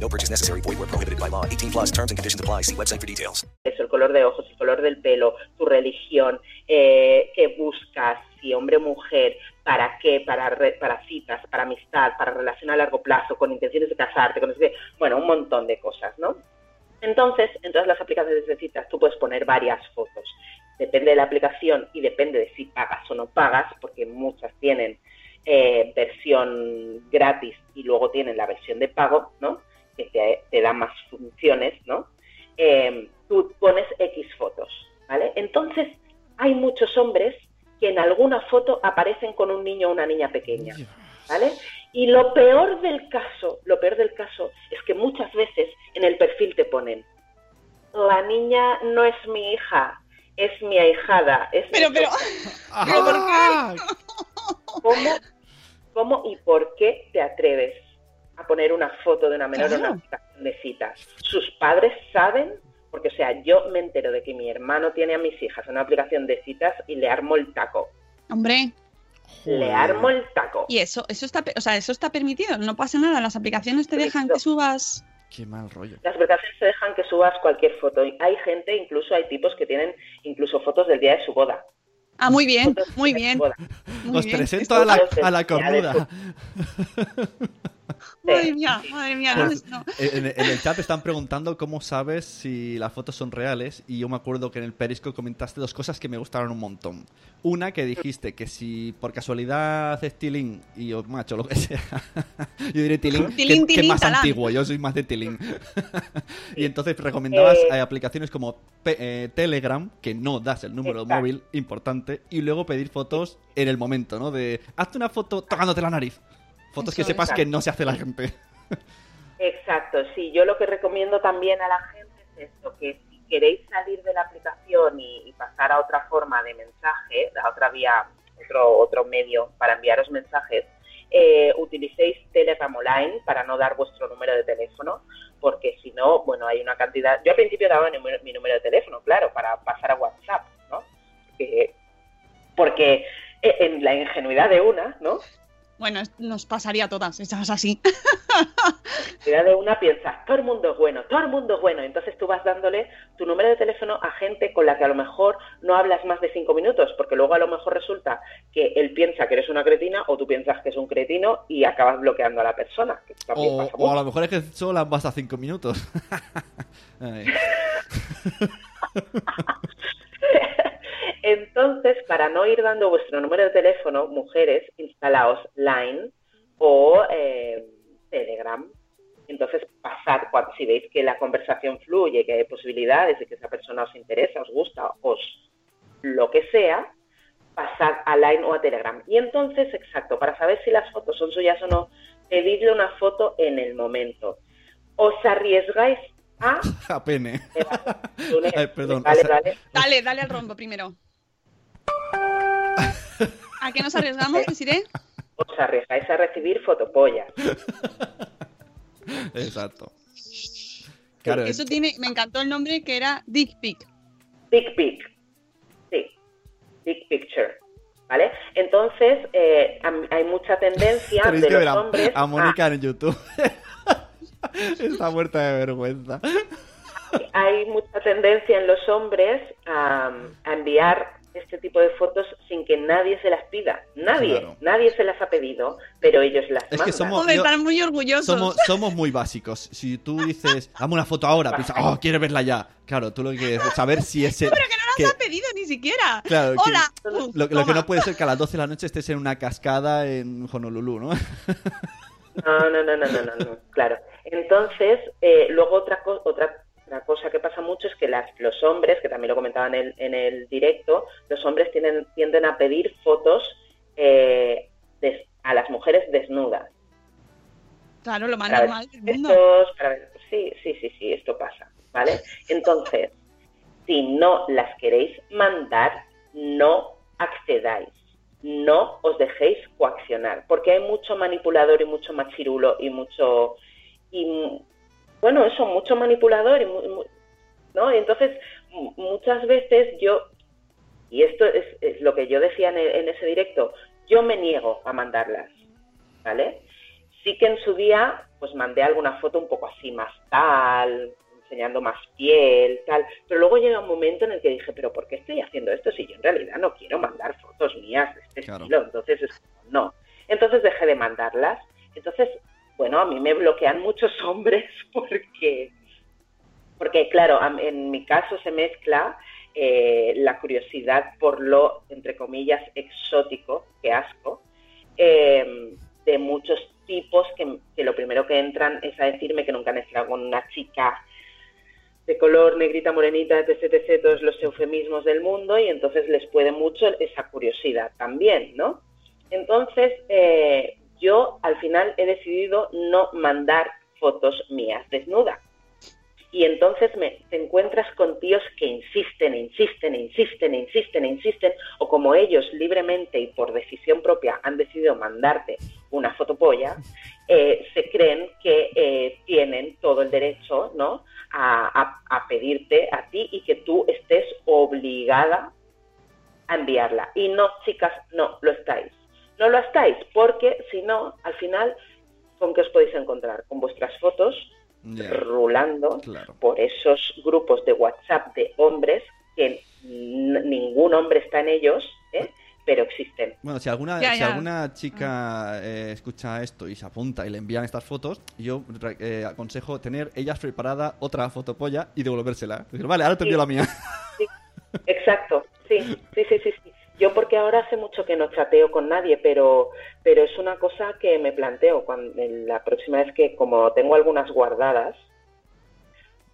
No purchase necessary. Void where prohibited by law. 18 plus. Terms and conditions apply. See website for details. eso, el color de ojos, el color del pelo, tu religión, eh, qué buscas, si hombre o mujer, para qué, para, citas, para amistad, para relación a largo plazo, con intenciones de casarte, con bueno, un montón de cosas, ¿no? Entonces, en todas las aplicaciones de citas tú puedes poner varias fotos. Depende de la aplicación y depende de si pagas o no pagas, porque muchas tienen eh, versión gratis y luego tienen la versión de pago, ¿no? Que te, te da más funciones, ¿no? Eh, tú pones X fotos, ¿vale? Entonces, hay muchos hombres que en alguna foto aparecen con un niño o una niña pequeña, ¿vale? Y lo peor del caso, lo peor del caso es que muchas veces en el perfil te ponen, la niña no es mi hija, es mi ahijada, es mi Pero, pero, pero ¿por ¿Cómo, ¿Cómo y por qué te atreves a poner una foto de una menor en una aplicación de citas? ¿Sus padres saben? Porque, o sea, yo me entero de que mi hermano tiene a mis hijas en una aplicación de citas y le armo el taco. hombre, Le armo el taco. y eso, eso está, o sea, eso está permitido, no pasa nada, las aplicaciones te dejan que subas. Qué mal rollo. Las aplicaciones te dejan que subas cualquier foto. Hay gente, incluso hay tipos que tienen incluso fotos del día de su boda. Ah, muy bien, muy bien. Os bien. presento a la, a la cornuda. Madre mía, madre mía, no, Pues, no. en, en el chat están preguntando cómo sabes si las fotos son reales y yo me acuerdo que en el Periscope comentaste dos cosas que me gustaron un montón. Una que dijiste que si por casualidad haces tilín y o macho lo que sea, yo diré tilín, que- Tilín, que, es tilín, más talán. antiguo, yo soy más de tilín. y entonces recomendabas Eh. eh, aplicaciones como Pe- eh, Telegram, que no das el número de Exacto. móvil, importante, y luego pedir fotos en el momento, ¿no? De hazte una foto tocándote la nariz. Fotos que Eso sepas que no se hace la gente. Exacto, sí. Yo lo que recomiendo también a la gente es esto, que si queréis salir de la aplicación y, y pasar a otra forma de mensaje, a otra vía, otro, otro medio para enviaros mensajes, eh, utilicéis Telegram Online para no dar vuestro número de teléfono, porque si no, bueno, hay una cantidad... Yo al principio daba mi, número- mi número de teléfono, claro, para pasar a WhatsApp, ¿no? Porque, porque en la ingenuidad de una, ¿no? Bueno, nos pasaría a todas, estás así. Mira de una piensas, todo el mundo es bueno, todo el mundo es bueno. Entonces tú vas dándole tu número de teléfono a gente con la que a lo mejor no hablas más de cinco minutos, porque luego a lo mejor resulta que él piensa que eres una cretina o tú piensas que es un cretino y acabas bloqueando a la persona. que también O, pasa o a lo mejor es que solo han basta cinco minutos. Entonces, para no ir dando vuestro número de teléfono, mujeres, instalaos Line o eh, Telegram. Entonces, pasad, cuando, si veis que la conversación fluye, que hay posibilidades de que esa persona os interesa, os gusta, os lo que sea, pasad a Line o a Telegram. Y entonces, exacto, para saber si las fotos son suyas o no, pedidle una foto en el momento. Os arriesgáis a... A pene. Ay, perdón. Vale, vale. Dale, dale al rombo primero. ¿A qué nos arriesgamos, Desiree? Os arriesgáis a recibir fotopollas. Exacto. Claro, Eso tiene, me encantó el nombre que era Dick Pic. Big Pic. Sí. Big Picture. ¿Vale? Entonces, eh, hay mucha tendencia de los a, hombres a Mónica en YouTube. Está muerta de vergüenza. hay mucha tendencia en los hombres a, a enviar este tipo de fotos sin que nadie se las pida. Nadie, Claro. nadie se las ha pedido, pero ellos las Es que mandan. somos- Joder, yo- están muy orgullosos. Somos, somos muy básicos. Si tú dices, dame una foto ahora, piensa, oh, quiero verla ya. Claro, tú lo que quieres es saber si ese. Pero que no las que- ha pedido ni siquiera. Claro, que- Hola. Lo, Uh, lo que no puede ser que a las 12 de la noche estés en una cascada en Honolulu, ¿no? No, no, no, no, no, no, no, claro. Entonces, eh, luego otra, co- otra, otra cosa que pasa mucho es que las, los hombres, que también lo comentaba en el, en el directo, los hombres tienden, tienden a pedir fotos eh, des- a las mujeres desnudas. Claro, lo más Para normal del mundo. gestos, para ver- Sí, sí, sí, sí, esto pasa, ¿vale? Entonces, si no las queréis mandar, no accedáis, no os dejéis coaccionar, porque hay mucho manipulador y mucho machirulo y mucho... Y, bueno, eso, mucho manipulador y... mu- mu- ¿no? Y entonces, mu- muchas veces yo, y esto es, es lo que yo decía en, el- en ese directo, yo me niego a mandarlas, ¿vale? Sí que en su día, pues mandé alguna foto un poco así más tal, enseñando más piel, tal, pero luego llega un momento en el que dije, pero ¿por qué estoy haciendo esto si yo en realidad no quiero mandar fotos mías de este Claro. estilo? Entonces, no. Entonces dejé de mandarlas. Entonces, bueno, a mí me bloquean muchos hombres porque, porque claro, en mi caso se mezcla eh, la curiosidad por lo, entre comillas, exótico, que asco, eh, de muchos tipos que, que lo primero que entran es a decirme que nunca han estado con una chica de color negrita, morenita, etc, etc, todos los eufemismos del mundo y entonces les puede mucho esa curiosidad también, ¿no? Entonces, eh, yo al final he decidido no mandar fotos mías desnuda. Y entonces me, te encuentras con tíos que insisten, insisten, insisten, insisten, insisten, o como ellos libremente y por decisión propia han decidido mandarte una fotopolla, eh, se creen que eh, tienen todo el derecho ¿no? a, a- a pedirte a ti y que tú estés obligada a enviarla. Y no, chicas, no lo estáis. No lo estáis, porque si no, al final, ¿con qué os podéis encontrar? Con vuestras fotos rulando claro. por esos grupos de WhatsApp de hombres que ningún hombre está en ellos, ¿eh? pero existen. Bueno, si alguna, Ya, si alguna chica eh, escucha esto y se apunta y le envían estas fotos, yo eh, aconsejo tener ellas preparada otra fotopolla y devolvérsela. Decir, vale, ahora te envío la mía. Exacto, sí, sí, sí, sí, sí. Yo porque ahora hace mucho que no chateo con nadie, pero, pero es una cosa que me planteo cuando la próxima vez que como tengo algunas guardadas,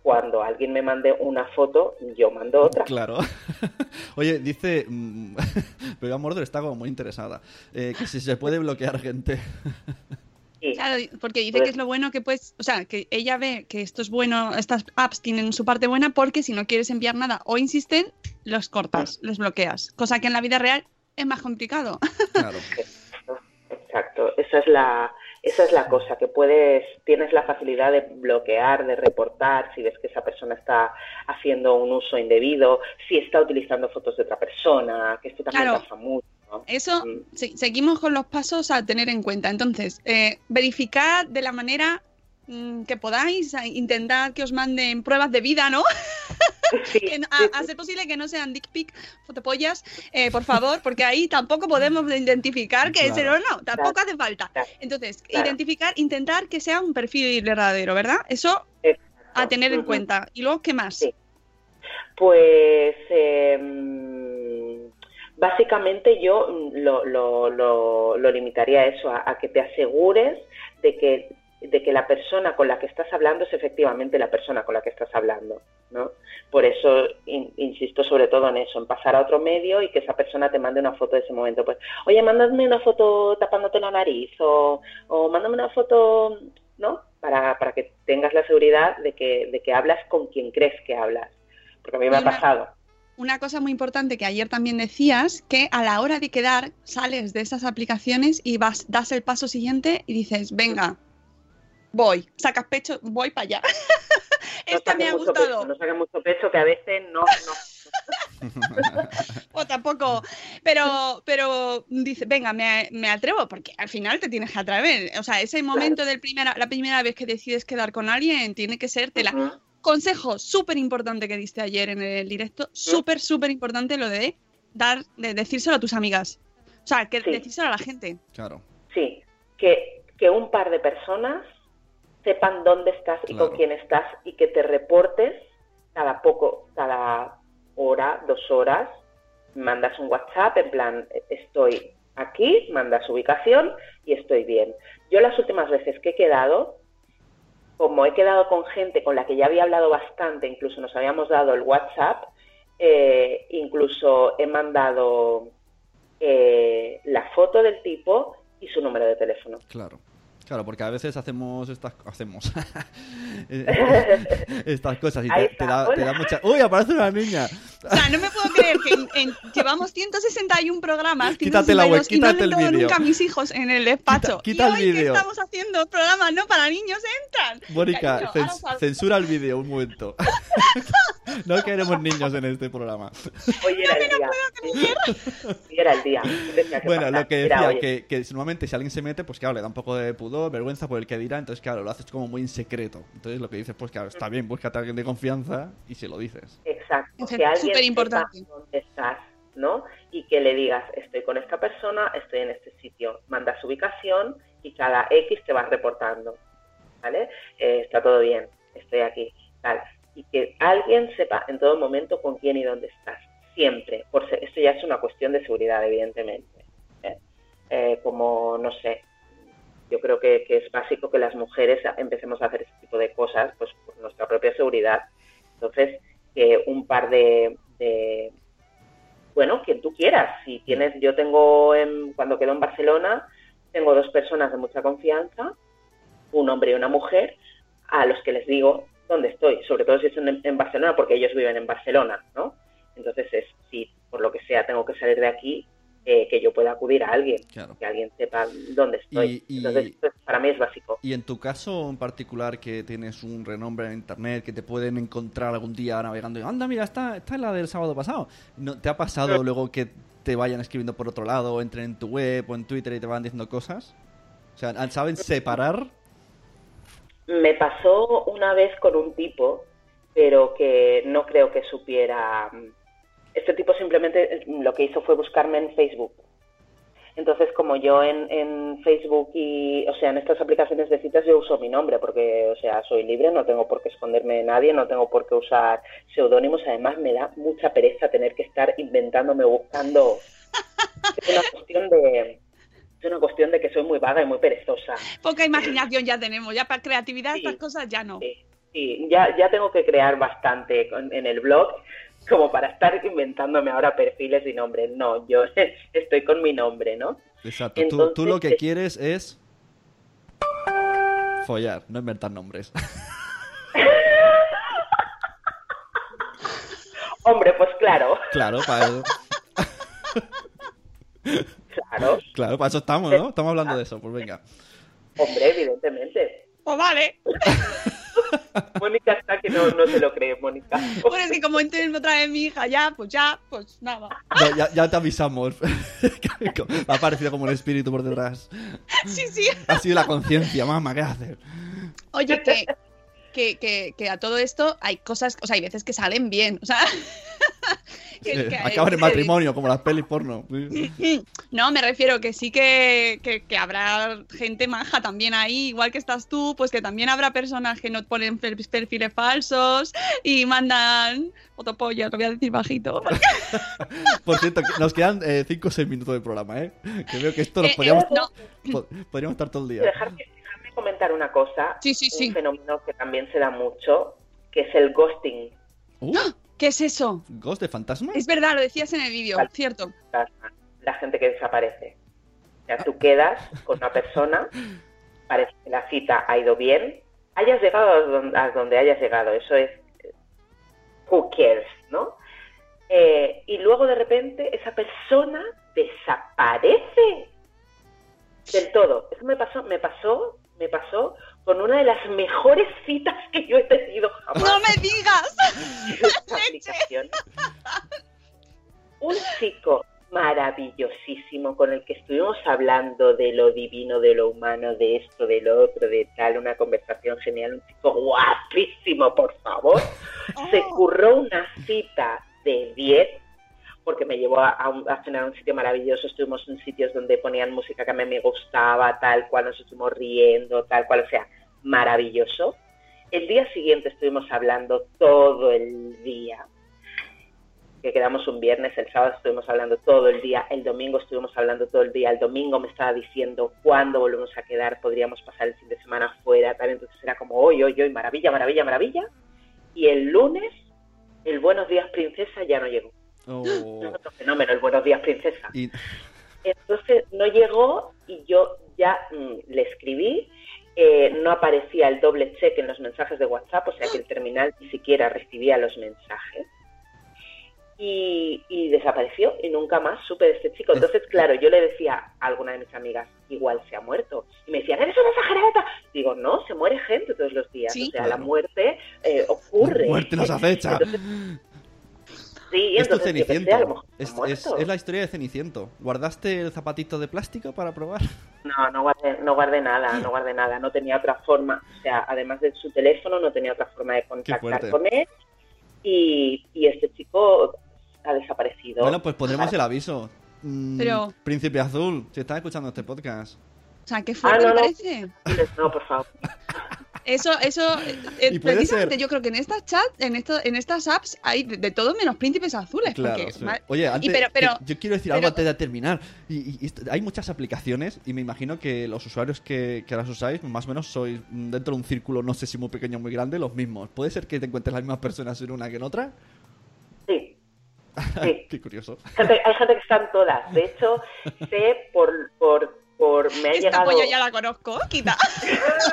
cuando alguien me mande una foto, yo mando otra. Claro. Oye, dice. mm, Pero Mordor está como muy interesada. eh, que si se puede bloquear gente. Sí. Claro, porque dice que es lo bueno que puedes, o sea, que ella ve que esto es bueno, estas apps tienen su parte buena porque si no quieres enviar nada o insisten, los cortas, les bloqueas, cosa que en la vida real es más complicado. Claro. Exacto, esa es la esa es la cosa que puedes tienes la facilidad de bloquear, de reportar si ves que esa persona está haciendo un uso indebido, si está utilizando fotos de otra persona, que esto también Claro. pasa mucho. Eso, sí, seguimos con los pasos a tener en cuenta. Entonces, eh, verificar de la manera mm, que podáis, intentar que os manden pruebas de vida, ¿no? Que no- a, a ser posible que no sean dick pic, fotopollas, eh, por favor, porque ahí tampoco podemos identificar que es Claro. o no, tampoco hace falta. Entonces, Claro. identificar, intentar que sea un perfil verdadero, ¿verdad? Eso a tener en cuenta. ¿Y luego qué más? Pues em, básicamente yo mm, lo, lo- lo- lo limitaría a eso, a, a que te asegures de que, de que la persona con la que estás hablando es efectivamente la persona con la que estás hablando, ¿no? Por eso in- insisto sobre todo en eso, en pasar a otro medio y que esa persona te mande una foto de ese momento. Pues, oye, mándame una foto tapándote la nariz o, o mándame una foto, ¿no? Para, para que tengas la seguridad de que, de que hablas con quien crees que hablas. Porque a mí me ha pasado. Una cosa muy importante que ayer también decías, que a la hora de quedar sales de esas aplicaciones y vas, das el paso siguiente y dices, venga, voy, sacas pecho, voy para allá. No Esta me ha gustado. pecho, no saques mucho pecho, que a veces no, no. O tampoco, pero, pero dice, venga, me, me atrevo, porque al final te tienes que atrever. O sea, ese momento del primera, la primera vez que decides quedar con alguien tiene que ser tela. Consejo súper importante que diste ayer en el directo, súper, súper importante lo de dar, de decírselo a tus amigas. O sea, que decírselo a la gente. Claro. Sí, que, que un par de personas sepan dónde estás y Claro. con quién estás y que te reportes cada poco, cada hora, dos horas, mandas un WhatsApp en plan, estoy aquí, mandas ubicación y estoy bien. Yo las últimas veces que he quedado, como he quedado con gente con la que ya había hablado bastante, incluso nos habíamos dado el WhatsApp, eh, incluso he mandado eh, la foto del tipo y su número de teléfono. Claro. Claro, porque a veces hacemos estas hacemos estas cosas y te, está, te da, te da mucha. ¡Uy, aparece una niña! O sea, no me puedo creer que en- en- llevamos 161 programas, Quítate la web, 162, y no quítate el nunca mis hijos en el despacho. quita y el que vídeo. estamos haciendo programas no para niños, entran. Mónica, Cariño, cens- censura el vídeo un momento. no queremos niños en este programa. Hoy era el día. Hoy era el día. Bueno, pasar. lo que decía, que, que normalmente si alguien se mete, pues claro, le da un poco de pudor, vergüenza por el que dirá, entonces claro, lo haces como muy en secreto. Entonces lo que dices, pues claro, está bien, búscate a alguien de confianza y se lo dices. Exacto. Que superimportante. sepa dónde estás, ¿no? Y que le digas, estoy con esta persona, estoy en este sitio. Manda su ubicación y cada X te vas reportando, ¿vale? Eh, está todo bien, estoy aquí, tal. Y que alguien sepa en todo momento con quién y dónde estás. Siempre. Por esto ya es una cuestión de seguridad, evidentemente. ¿eh? Eh, como, no sé, yo creo que, es básico que las mujeres empecemos a hacer este tipo de cosas pues por nuestra propia seguridad. Entonces, que un par de, de- bueno, quien tú quieras. Si tienes, yo tengo, en- cuando quedo en Barcelona, tengo dos personas de mucha confianza, un hombre y una mujer, a los que les digo dónde estoy, sobre todo si están en, en Barcelona, porque ellos viven en Barcelona, ¿no? Entonces, es, si por lo que sea tengo que salir de aquí, eh, que yo pueda acudir a alguien, que alguien sepa dónde estoy. Y- y- Entonces, pues, para mí es básico. Y en tu caso en particular, que tienes un renombre en internet, que te pueden encontrar algún día navegando y anda, mira, esta, esta es la del sábado pasado. ¿No, ¿Te ha pasado luego que te vayan escribiendo por otro lado, o entren en tu web o en Twitter y te van diciendo cosas? O sea, ¿saben separar? Me pasó una vez con un tipo, pero que no creo que supiera. Este tipo simplemente lo que hizo fue buscarme en Facebook. Entonces, como yo en, en Facebook y, o sea, en estas aplicaciones de citas yo uso mi nombre porque, o sea, soy libre, no tengo por qué esconderme de nadie, no tengo por qué usar seudónimos. Además, me da mucha pereza tener que estar inventándome, buscando. Es una cuestión de, es una cuestión de que soy muy vaga y muy perezosa. Poca imaginación ya tenemos, ya para creatividad estas cosas ya no. Sí, ya, ya tengo que crear bastante en el blog como para estar inventándome ahora perfiles y nombres. No, yo estoy con mi nombre, ¿no? Exacto. tú, Entonces, tú lo que quieres es follar, no inventar nombres. Hombre, pues claro, claro, para eso, claro. claro, para eso estamos, ¿no? Estamos hablando de eso, pues venga. Hombre, evidentemente. Pues vale. Mónica está que no, no se lo cree, Mónica. Bueno, es que como entiendo otra vez mi hija, ya, pues ya, pues nada. No, ya, ya te avisamos. ha aparecido como un espíritu por detrás. Sí, sí. Ha sido la conciencia, mamá, ¿qué haces? Oye, que, que, que, que a todo esto hay cosas, o sea, hay veces que salen bien, o sea... que- Eh, que- acaban en matrimonio, como las pelis porno. Sí. No, me refiero que sí que, que, que habrá gente maja también ahí, igual que estás tú, pues que también habrá personas que no ponen per- perfiles falsos y mandan fotopollas, lo voy a decir bajito. Por cierto, nos quedan 5 o 6 minutos de programa, ¿eh? Que veo que esto nos Eh, eh, podríamos, no. po- podríamos estar todo el día. Dejarme, dejarme comentar una cosa. Sí, sí, sí. Un fenómeno que también se da mucho, que es el ghosting. Uh, ¿Qué es eso? ¿Ghost de fantasma? Es verdad, lo decías en el vídeo, cierto. La, gente que desaparece. O sea, tú quedas con una persona, parece que la cita ha ido bien, hayas llegado a donde, a donde hayas llegado, eso es eh, who cares, ¿no? Eh, y luego de repente esa persona desaparece del todo. Eso me pasó, me pasó, me pasó con una de las mejores citas que yo he tenido jamás. ¡No me digas! Un chico maravillosísimo con el que estuvimos hablando de lo divino, de lo humano, de esto, de lo otro, de tal, una conversación genial, un chico guapísimo, por favor. Se curró una cita de 10 porque me llevó a, a cenar a un sitio maravilloso, estuvimos en sitios donde ponían música que a mí me gustaba, tal cual, nos estuvimos riendo, tal cual, o sea, maravilloso. El día siguiente estuvimos hablando todo el día, que quedamos un viernes, el sábado estuvimos hablando todo el día, el domingo estuvimos hablando todo el día, el domingo me estaba diciendo cuándo volvemos a quedar, podríamos pasar el fin de semana fuera, tal, entonces era como hoy, hoy, hoy, maravilla, maravilla, maravilla. Y el lunes, el buenos días princesa ya no llegó. Oh. Es otro fenómeno, el buenos días princesa. Y- Entonces no llegó y yo ya mm, le escribí, eh, no aparecía el doble check en los mensajes de WhatsApp, o sea que el terminal ni siquiera recibía los mensajes. Y, y desapareció y nunca más supe de este chico. Entonces, claro, yo le decía a alguna de mis amigas, igual se ha muerto. Y me decían, eres una exagerada. Digo, no, se muere gente todos los días. Sí. O sea, la muerte eh, ocurre. Muerte nos acecha. Entonces a lo mejor Ceniciento. Es, es- muerto. es la historia de Ceniciento. ¿Guardaste el zapatito de plástico para probar? No, no guardé, no guardé nada, no guardé nada. No tenía otra forma, o sea, además de su teléfono, no tenía otra forma de contactar con él. Y, y este chico ha desaparecido. Bueno, pues pondremos el aviso. Mm, Pero- Príncipe Azul, si estás escuchando este podcast. O sea, qué fuerte Ah, no, no. parece. No, por favor. Eso, eso, eh, precisamente ser- yo creo que en estas chat, en esto, en estas apps hay de, de todo menos príncipes azules. Claro, porque, sí. ma- Oye, antes, y pero, pero, yo quiero decir pero- algo antes de terminar. Y, y- y esto- hay muchas aplicaciones y me imagino que los usuarios que, que las usáis, más o menos sois dentro de un círculo, no sé si muy pequeño o muy grande, los mismos. ¿Puede ser que te encuentres las mismas personas en una que en otra? Sí. Sí. Qué curioso. Gente- hay gente que están todas. De hecho, sé por, por, por me ha esta llegado. polla ya la conozco, quita.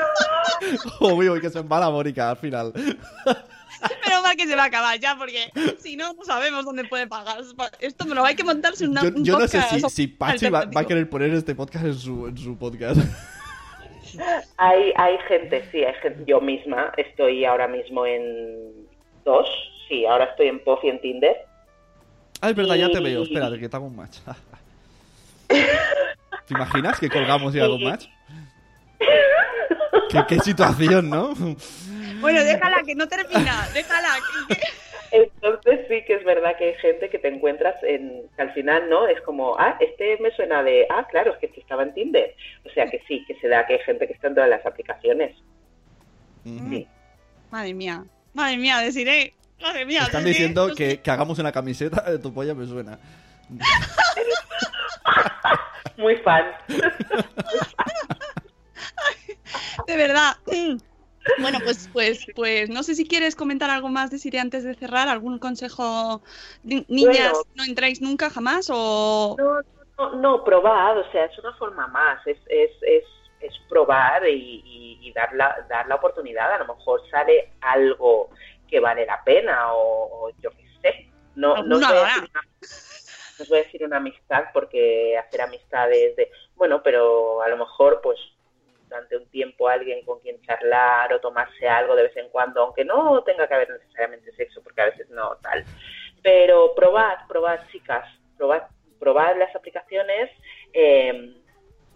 Obvio que se embala Mónica al final. Pero mal que se va a acabar ya, porque si no, no sabemos dónde puede pagar. Esto me lo hay que montarse una, Yo, un yo no sé podcast si, si Pachi va, va a querer poner este podcast en su, en su podcast. Hay, hay gente, sí, hay gente. Yo misma estoy ahora mismo en dos. Sí, ahora estoy en Puff y en Tinder. Ah, es verdad, ya te veo. Espérate, que te hago un match. ¿Te imaginas que colgamos y un match? ¿Qué, qué situación, ¿no? Bueno, déjala, que no termina. Déjala. que- Entonces sí que es verdad que hay gente que te encuentras en que al final no es como ah este me suena de ah claro es que este estaba en Tinder o sea que sí que se da que hay gente que está en todas las aplicaciones sí. Madre mía. Madre mía, deciré. Madre mía. Están diciendo no sé. que, que hagamos una camiseta de tu polla, me suena. Muy fan De verdad. Bueno, pues, pues, pues no sé si quieres comentar algo más de Siri antes de cerrar, algún consejo. Ni- Niñas, Bueno. no entráis nunca jamás o. no, no, no probad o sea es una forma más es es, es, es probar y, y- y dar, la, dar la oportunidad a lo mejor sale algo que vale la pena o, o yo qué sé no, no os Alguna os voy a decir una amistad porque hacer amistades de bueno pero a lo mejor pues durante un tiempo alguien con quien charlar o tomarse algo de vez en cuando, aunque no tenga que haber necesariamente sexo, porque a veces no tal. Pero probad, probad chicas, probad, probad las aplicaciones. eh,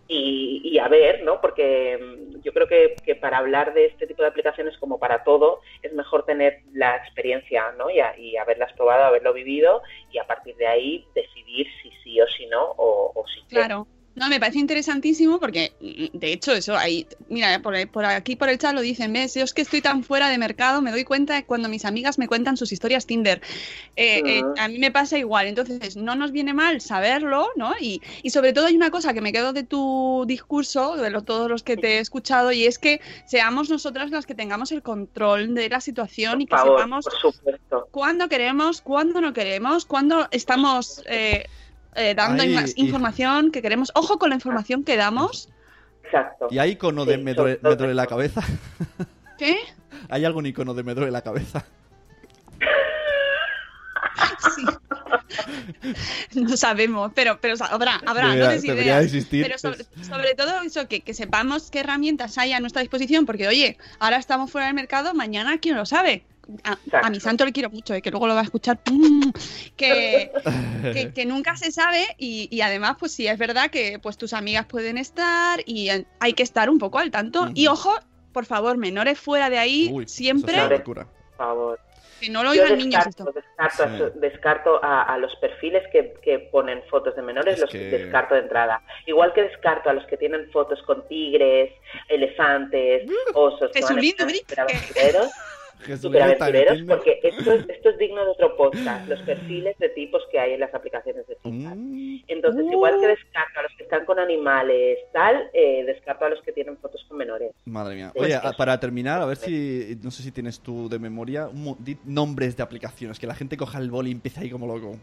y, y a ver, ¿no? Porque mm, yo creo que, que para hablar de este tipo de aplicaciones, como para todo, es mejor tener la experiencia, ¿no? Y, y haberlas probado, haberlo vivido y a partir de ahí decidir si sí o si no o, o si. Claro. No, me parece interesantísimo porque, mm, de hecho, eso ahí, mira, por, por aquí por el chat lo dicen, ves, yo es que estoy tan fuera de mercado, me doy cuenta cuando mis amigas me cuentan sus historias Tinder. Eh, eh, Ujú. a mí me pasa igual, entonces no nos viene mal saberlo, ¿no? Y, y sobre todo hay una cosa que me quedo de tu discurso, de lo- todos los que te he escuchado, y es que seamos nosotras las que tengamos el control de la situación y que favor, sepamos cuándo queremos, cuándo no queremos, cuándo estamos eh, eh, dando Ay, más y- información que queremos. Ojo con la información que damos. Exacto. ¿Y hay icono de Sí, me duele, sobre todo me duele la cabeza? ¿Qué? ¿Hay algún icono de me duele la cabeza? No sabemos, pero, pero habrá, habrá, Debería- no des debería existir, Pero sobre, sobre todo eso, que, que sepamos qué herramientas hay a nuestra disposición, porque oye, ahora estamos fuera del mercado, mañana quién lo sabe. A, a mi santo le quiero mucho, eh, que luego lo va a escuchar. ¡pum! Que, que, que nunca se sabe y, y además, pues sí, es verdad que pues tus amigas pueden estar y eh, hay que estar un poco al tanto. Y ojo, por favor, menores fuera de ahí, Uy, siempre, eso es. Por favor. que no lo oigan niños descarto, esto. descarto, Sí. descarto a, a los perfiles que, que ponen fotos de menores, Es los que- descarto de entrada. Igual que descarto a los que tienen fotos con tigres, elefantes, osos, que van en Jesulín, plan Brick. Superaventureros, porque esto es, esto es digno de otro podcast, los perfiles de tipos que hay en las aplicaciones de citas. Mm, Entonces, igual que descarto a los que están con animales, tal, eh, descarto a los que tienen fotos con menores. Madre mía. Oye, a- para terminar, a ver si. No sé si tienes tú de memoria un mo- di nombres de aplicaciones. Que la gente coja el boli y empiece ahí como loco.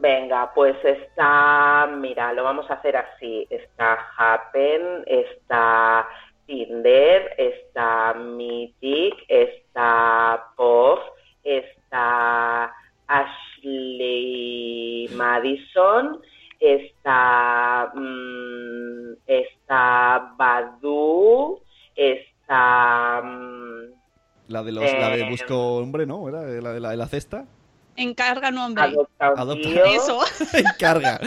Venga, pues está, mira, lo vamos a hacer así. Está Happen, está Tinder, está Mythic, está Pov, está Ashley Madison, está, mm, está Badu, está... mm, La de, los, la de Eh, Busco Hombre, ¿no? ¿Era la de la, de la cesta? Encarga nombre. Adopta un Adopta. tío, Eso. Carga.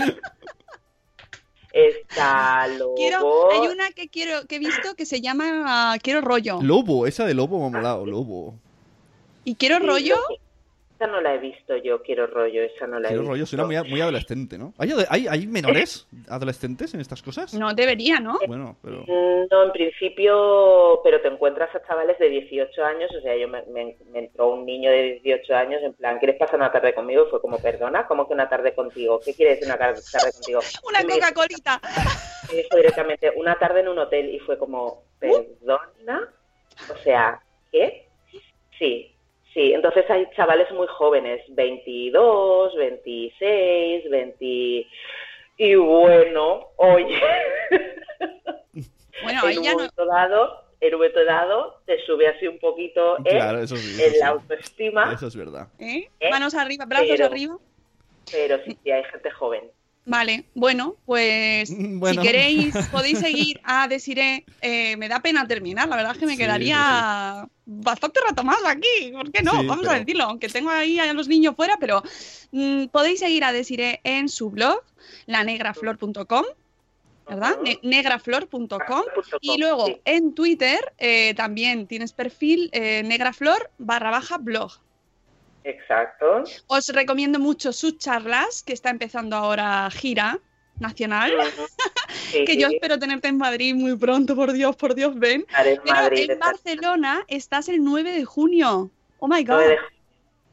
Está Lobo. Quiero, hay una que quiero que he visto que se llama ah, Quiero rollo. Lobo, esa de Lobo me ha molado. Lobo. ¿Y quiero Sí, rollo? Esa no la he visto yo, quiero rollo, esa no la he Quiero visto. rollo, suena muy, muy adolescente, ¿no? ¿Hay, hay, hay menores adolescentes en estas cosas? No debería, ¿no? Bueno, pero. Mm, No, en principio, pero te encuentras a chavales de 18 años, o sea, yo me, me- me entró un niño de 18 años en plan, ¿quieres pasar una tarde conmigo? Y fue como, perdona, ¿cómo que una tarde contigo? ¿Qué quieres decir una tar- tarde contigo? Una Coca-Colita. dijo directamente, una tarde en un hotel, y fue como, ¿perdona? O sea, ¿qué? Sí, sí, entonces hay chavales muy jóvenes, 22, 26, 20... Y bueno, oye... Bueno, en ahí un ya no. dado, en un momento dado, te sube así un poquito ¿eh? Claro, eso sí. en Eso, la sí. autoestima, Eso es verdad. ¿eh? ¿Eh? Manos arriba, brazos Pero- arriba. pero sí, sí hay gente joven. Vale, bueno, pues Bueno. si queréis podéis seguir a Desiree. Eh, me da pena terminar, la verdad es que me Sí, quedaría bastante rato más aquí. ¿Por qué no? Sí, Vamos a decirlo, aunque tengo ahí a los niños fuera, pero mm, podéis seguir a Desiree en su blog, lanegraflor.com. ¿Verdad? Ne- negraflor.com. Y luego en Twitter eh, también tienes perfil eh, negraflor barra baja blog. Exacto. Os recomiendo mucho sus charlas, que está empezando ahora gira nacional. Sí, que yo espero tenerte en Madrid muy pronto, por Dios, por Dios, ven. Pero Madrid, en Barcelona estás el 9 de junio. Oh my god. 9 de,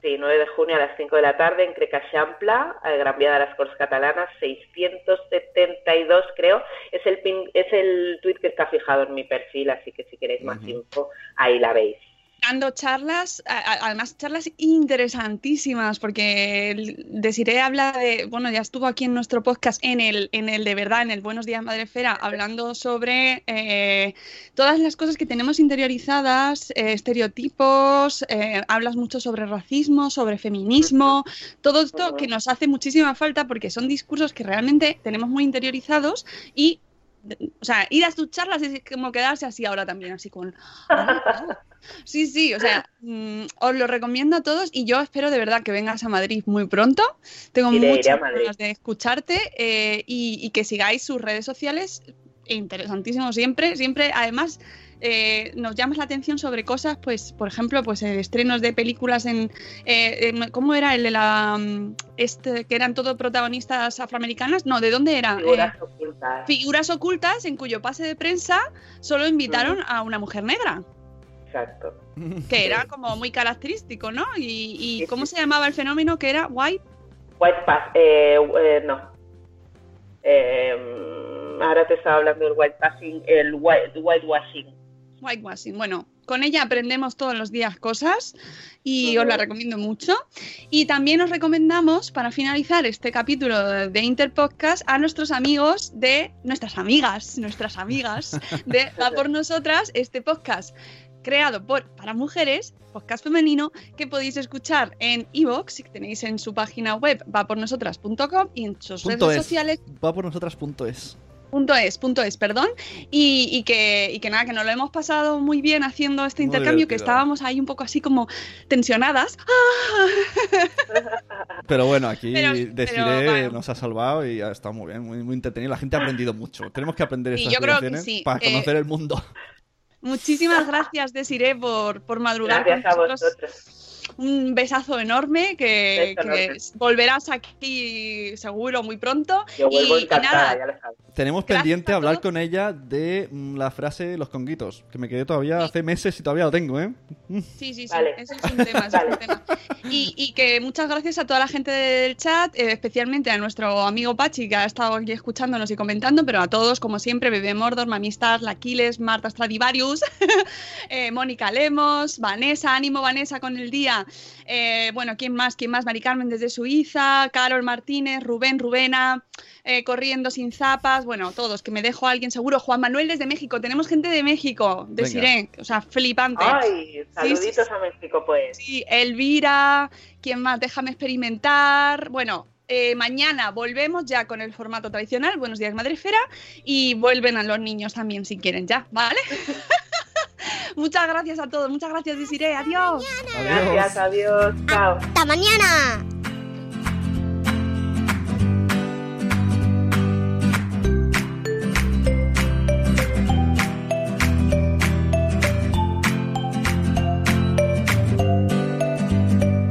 sí, 9 de junio a las 5 de la tarde en Crecaixampla, a Gran Vía de las Corts Catalanas, 672 creo. Es el, pin- es el tweet que está fijado en mi perfil, así que si queréis más info, ahí la veis. Dando charlas, además charlas interesantísimas, porque Desiree habla de, bueno, ya estuvo aquí en nuestro podcast, en el, en el de verdad, en el Buenos Días Madrefera, hablando sobre eh, todas las cosas que tenemos interiorizadas, eh, estereotipos, eh, hablas mucho sobre racismo, sobre feminismo, todo esto que nos hace muchísima falta porque son discursos que realmente tenemos muy interiorizados y o sea, ir a sus charlas es como quedarse así ahora también, así con... "Ah, Sí, sí, o sea, mm, os lo recomiendo a todos y yo espero de verdad que vengas a Madrid muy pronto. Tengo muchas ganas de escucharte eh, y, y que sigáis sus redes sociales. Interesantísimo siempre, siempre. Además, eh, nos llamas la atención sobre cosas, pues, por ejemplo, pues eh, estrenos de películas en, eh, en- ¿cómo era el de la, mm, este, que eran todos protagonistas afroamericanas? No, ¿de dónde era? Figuras Eh, ocultas. figuras ocultas en cuyo pase de prensa solo invitaron a una mujer negra Exacto. que era como muy característico, ¿no? Y, y ¿cómo se llamaba el fenómeno que era white? White Pass, eh, eh, no. Eh, ahora te estaba hablando del white passing, el white, whitewashing. Whitewashing. Bueno, con ella aprendemos todos los días cosas y os la recomiendo mucho. Y también os recomendamos, para finalizar este capítulo de de Interpodcast, a nuestros amigos de nuestras amigas, nuestras amigas de Va por Nosotras, este podcast creado por para mujeres, podcast femenino, que podéis escuchar en iVoox, que tenéis en su página web vapornosotras.com y en sus Punto redes es. sociales Va por nosotras punto es. Punto es, perdón. Y, y que, y que nada, que nos lo hemos pasado muy bien haciendo este Muy intercambio, que estábamos ahí un poco así como tensionadas. Pero bueno, aquí Pero- Desiree pero, bueno. nos ha salvado y ha estado muy bien, muy, muy entretenido. La gente ha aprendido mucho. Tenemos que aprender Sí, estas yo creo que situaciones sí, para que- conocer el mundo. Muchísimas gracias, Desiree, por, por madrugar Gracias con a vosotros. Un besazo enorme, que, Beso que enorme. volverás aquí seguro muy pronto. Yo vuelvo y, nada, ya lo sabes. Tenemos Gracias pendiente hablar con ella de mm, la frase los conguitos, que me quedé todavía hace meses y todavía lo tengo, ¿eh? Sí, sí, sí, Vale. eso es un tema, eso es un tema. Y, y que muchas gracias a toda la gente del chat, eh, especialmente a nuestro amigo Pachi, que ha estado aquí escuchándonos y comentando, pero a todos, como siempre, Bebé Mordor, Mamistas, Laquiles, Marta Stradivarius, eh, Mónica Lemos, Vanessa, ánimo Vanessa con el día. Eh, bueno, ¿quién más? ¿Quién más? Mari Carmen desde Suiza, Carol Martínez, Rubén, Rubena, eh, Corriendo sin zapas, bueno, todos, que me dejo a alguien seguro. Juan Manuel desde México, tenemos gente de México, de. Sirén, o sea, flipante. Ay, Sí, saluditos sí, a México, pues. Sí, Elvira, ¿quién más? Déjame experimentar. Bueno, eh, mañana volvemos ya con el formato tradicional, Buenos días Madrefera, y vuelven a los niños también si quieren ya, ¿vale? muchas gracias a todos, muchas gracias Desiree, adiós. Gracias, adiós, chao. ¡Hasta mañana!